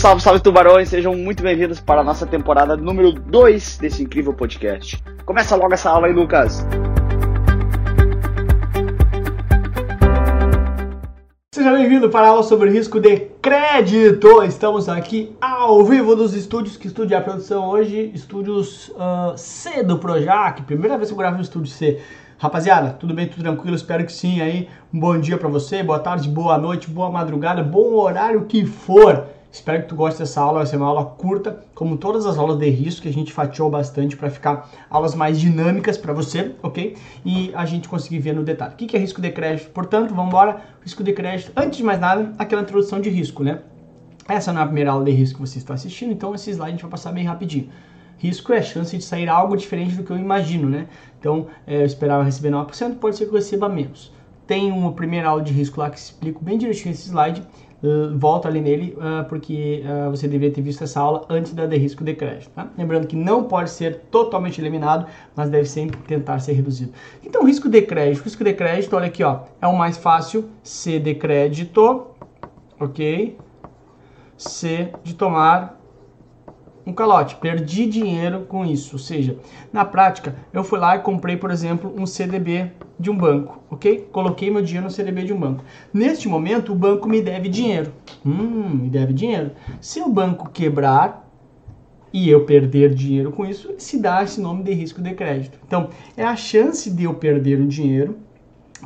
Salve, salve tubarões, sejam muito bem-vindos para a nossa temporada número 2 desse incrível podcast. Começa logo essa aula aí, Lucas. Seja bem-vindo para a aula sobre risco de crédito. Estamos aqui ao vivo dos estúdios. Que estúdio é a produção hoje? Estúdios uh, C do Projac. Primeira vez que eu gravo no estúdio C. Rapaziada, tudo bem, tudo tranquilo? Espero que sim aí. Um bom dia para você, boa tarde, boa noite, boa madrugada, bom horário que for. Espero que tu goste dessa aula, vai ser uma aula curta, como todas as aulas de risco que a gente fatiou bastante para ficar aulas mais dinâmicas para você, ok? E a gente conseguir ver no detalhe. O que é risco de crédito? Portanto, vamos embora. Risco de crédito, antes de mais nada, aquela introdução de risco, né? Essa não é a primeira aula de risco que você está assistindo, então esse slide a gente vai passar bem rapidinho. Risco é a chance de sair algo diferente do que eu imagino, né? Então, é, eu esperava receber 9%, pode ser que eu receba menos. Tem uma primeira aula de risco lá que explico bem direitinho esse slide volta ali nele, uh, porque uh, você deveria ter visto essa aula antes da de risco de crédito. Tá? Lembrando que não pode ser totalmente eliminado, mas deve sempre tentar ser reduzido. Então, risco de crédito. Risco de crédito, olha aqui, ó, é o mais fácil, C de crédito, ok? C de tomar um calote, perdi dinheiro com isso. Ou seja, na prática, eu fui lá e comprei, por exemplo, um CDB de um banco, ok? Coloquei meu dinheiro no CDB de um banco. Neste momento, o banco me deve dinheiro. Hum, me deve dinheiro. Se o banco quebrar e eu perder dinheiro com isso, se dá esse nome de risco de crédito. Então, é a chance de eu perder o dinheiro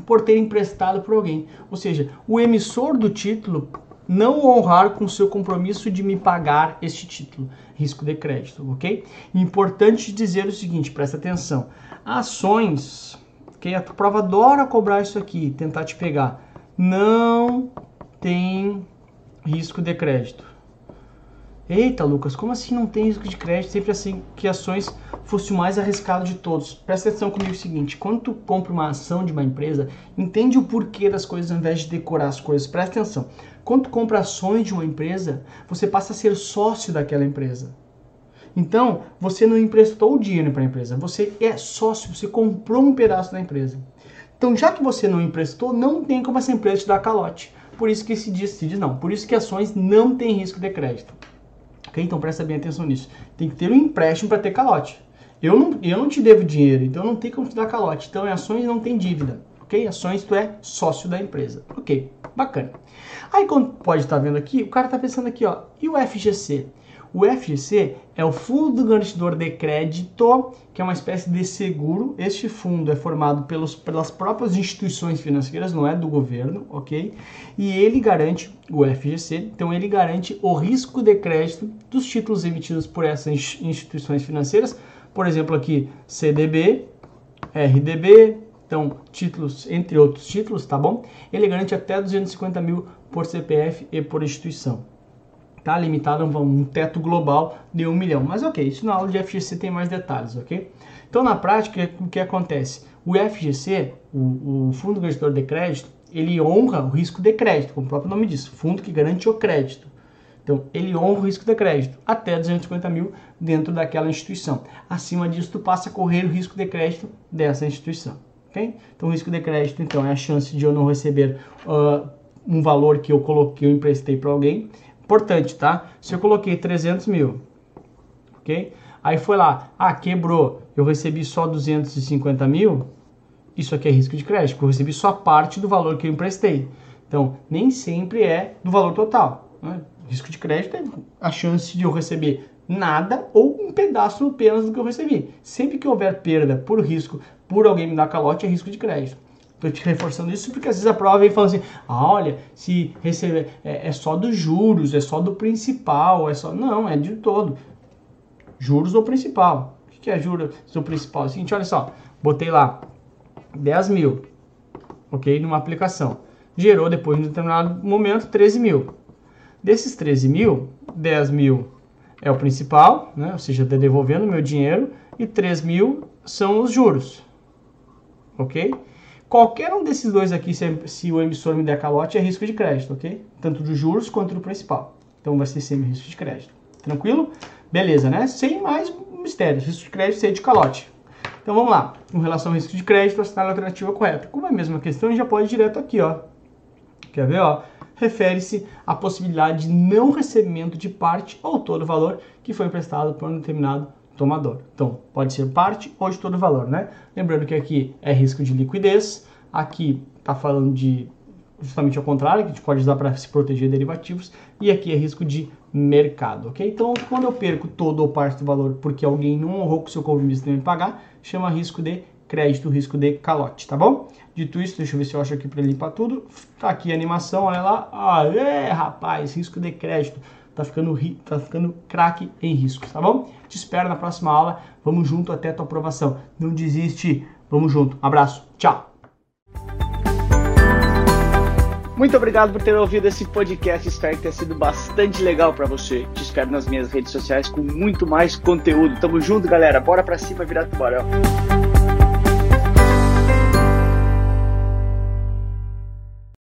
por ter emprestado para alguém. Ou seja, o emissor do título não honrar com seu compromisso de me pagar este título, risco de crédito, ok? Importante dizer o seguinte, presta atenção. Ações, ok? A prova adora cobrar isso aqui, tentar te pegar. Não tem risco de crédito. Eita, Lucas, como assim não tem risco de crédito? Sempre assim que ações fosse o mais arriscado de todos. Presta atenção comigo o seguinte: quando tu compra uma ação de uma empresa, entende o porquê das coisas ao invés de decorar as coisas. Presta atenção. Quando tu compra ações de uma empresa, você passa a ser sócio daquela empresa. Então, você não emprestou o dinheiro para a empresa, você é sócio, você comprou um pedaço da empresa. Então, já que você não emprestou, não tem como essa empresa te dar calote. Por isso que se diz, se diz não. Por isso que ações não têm risco de crédito. Então presta bem atenção nisso. Tem que ter um empréstimo para ter calote. Eu não, eu não te devo dinheiro, então não tem como te dar calote. Então, em ações não tem dívida. Ok? Ações tu é sócio da empresa. Ok, bacana. Aí, como pode estar tá vendo aqui, o cara está pensando aqui, ó, e o FGC? O FGC é o Fundo Garantidor de Crédito, que é uma espécie de seguro. Este fundo é formado pelos, pelas próprias instituições financeiras, não é do governo, ok? E ele garante, o FGC, então ele garante o risco de crédito dos títulos emitidos por essas instituições financeiras, por exemplo aqui CDB, RDB, então títulos, entre outros títulos, tá bom? Ele garante até 250 mil por CPF e por instituição. Tá limitado a um teto global de 1 milhão. Mas ok, isso na aula de FGC tem mais detalhes, ok? Então na prática, o que acontece? O FGC, o, o Fundo Garantidor de Crédito, ele honra o risco de crédito, como o próprio nome diz, fundo que garante o crédito. Então, ele honra o risco de crédito até 250 mil dentro daquela instituição. Acima disso, tu passa a correr o risco de crédito dessa instituição. Okay? Então, o risco de crédito então, é a chance de eu não receber uh, um valor que eu coloquei, eu emprestei para alguém. Importante, tá? Se eu coloquei 300 mil, ok? Aí foi lá, ah, quebrou, eu recebi só 250 mil, isso aqui é risco de crédito, eu recebi só parte do valor que eu emprestei. Então, nem sempre é do valor total. Né? Risco de crédito é a chance de eu receber nada ou um pedaço apenas do que eu recebi. Sempre que houver perda por risco, por alguém me dar calote, é risco de crédito. Estou te reforçando isso porque às vezes a prova vem falando assim: ah, olha, se receber é, é, só dos juros, é só do principal, é só. Não, é de todo. Juros ou principal. O que é juros ou principal? É o seguinte, olha só, botei lá 10 mil, ok? Numa aplicação. Gerou depois, em determinado momento, 13 mil. Desses 13 mil, 10 mil é o principal, né? ou seja, está devolvendo meu dinheiro, e 3 mil são os juros. Ok? Qualquer um desses dois aqui, se, se, o emissor me der calote, é risco de crédito, ok? Tanto dos juros quanto do principal. Então vai ser sempre risco de crédito. Tranquilo? Beleza, né? Sem mais mistérios. Risco de crédito sem de calote. Então vamos lá. Com relação ao risco de crédito, assinar a alternativa correta. Como é a mesma questão, a gente já pode ir direto aqui, ó. Quer ver, ó? refere-se à possibilidade de não recebimento de parte ou todo o valor que foi emprestado por um determinado tomador. Então, pode ser parte ou de todo o valor, né? Lembrando que aqui é risco de liquidez, aqui está falando de justamente ao contrário, que a gente pode usar para se proteger de derivativos, e aqui é risco de mercado, ok? Então, quando eu perco todo ou parte do valor porque alguém não honrou com o seu compromisso de me pagar, chama risco de crédito, risco de calote, tá bom? Dito isso, deixa eu ver se eu acho aqui para limpar tudo. Tá aqui a animação, olha lá. Aê, rapaz, risco de crédito. Tá ficando, tá ficando craque em riscos, tá bom? Te espero na próxima aula. Vamos junto até a tua aprovação. Não desiste. Vamos junto. Abraço. Tchau. Muito obrigado por ter ouvido esse podcast. Espero que tenha sido bastante legal para você. Te espero nas minhas redes sociais com muito mais conteúdo. Tamo junto, galera. Bora pra cima virar tubarão.